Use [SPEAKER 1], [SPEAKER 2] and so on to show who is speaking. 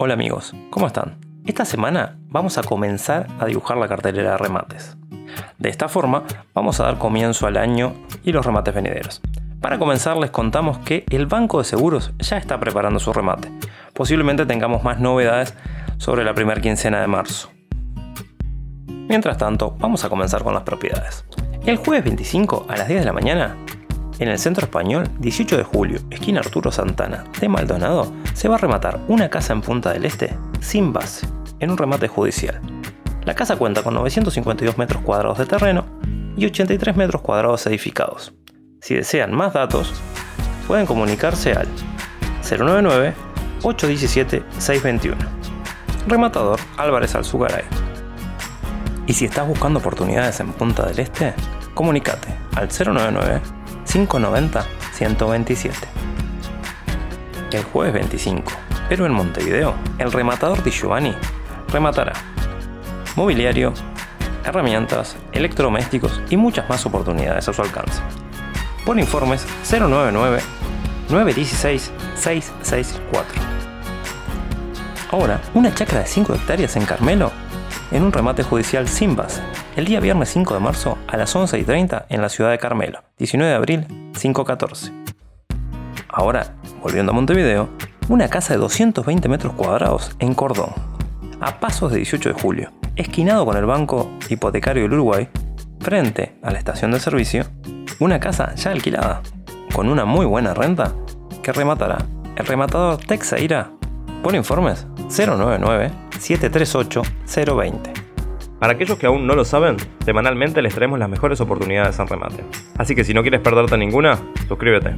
[SPEAKER 1] Hola amigos, ¿cómo están? Esta semana vamos a comenzar a dibujar la cartelera de remates. De esta forma vamos a dar comienzo al año y los remates venideros. Para comenzar les contamos que el Banco de Seguros ya está preparando su remate. Posiblemente tengamos más novedades sobre la primera quincena de marzo. Mientras tanto, vamos a comenzar con las propiedades. El jueves 25 a las 10 de la mañana en el centro español, 18 de julio, esquina Arturo Santana, de Maldonado, se va a rematar una casa en Punta del Este sin base, en un remate judicial. La casa cuenta con 952 metros cuadrados de terreno y 83 metros cuadrados edificados. Si desean más datos, pueden comunicarse al 099-817-621. Rematador Álvarez Alzugaray. Y si estás buscando oportunidades en Punta del Este, comunícate al 099 590-127. El jueves 25, pero en Montevideo, el rematador Di Giovanni rematará mobiliario, herramientas, electrodomésticos y muchas más oportunidades a su alcance. Por informes 099 916 664. Ahora, una chacra de 5 hectáreas en Carmelo en un remate judicial sin base el día viernes 5 de marzo a las 11 y 30 en la ciudad de Carmelo, 19 de abril 514. Ahora, volviendo a Montevideo, una casa de 220 metros cuadrados en Cordón, a pasos de 18 de julio, esquinado con el Banco Hipotecario del Uruguay, frente a la estación de servicio, una casa ya alquilada, con una muy buena renta, que rematará el rematador Texaira por informes 099 738 020.
[SPEAKER 2] Para aquellos que aún no lo saben, semanalmente les traemos las mejores oportunidades en remate. Así que si no quieres perderte ninguna, suscríbete.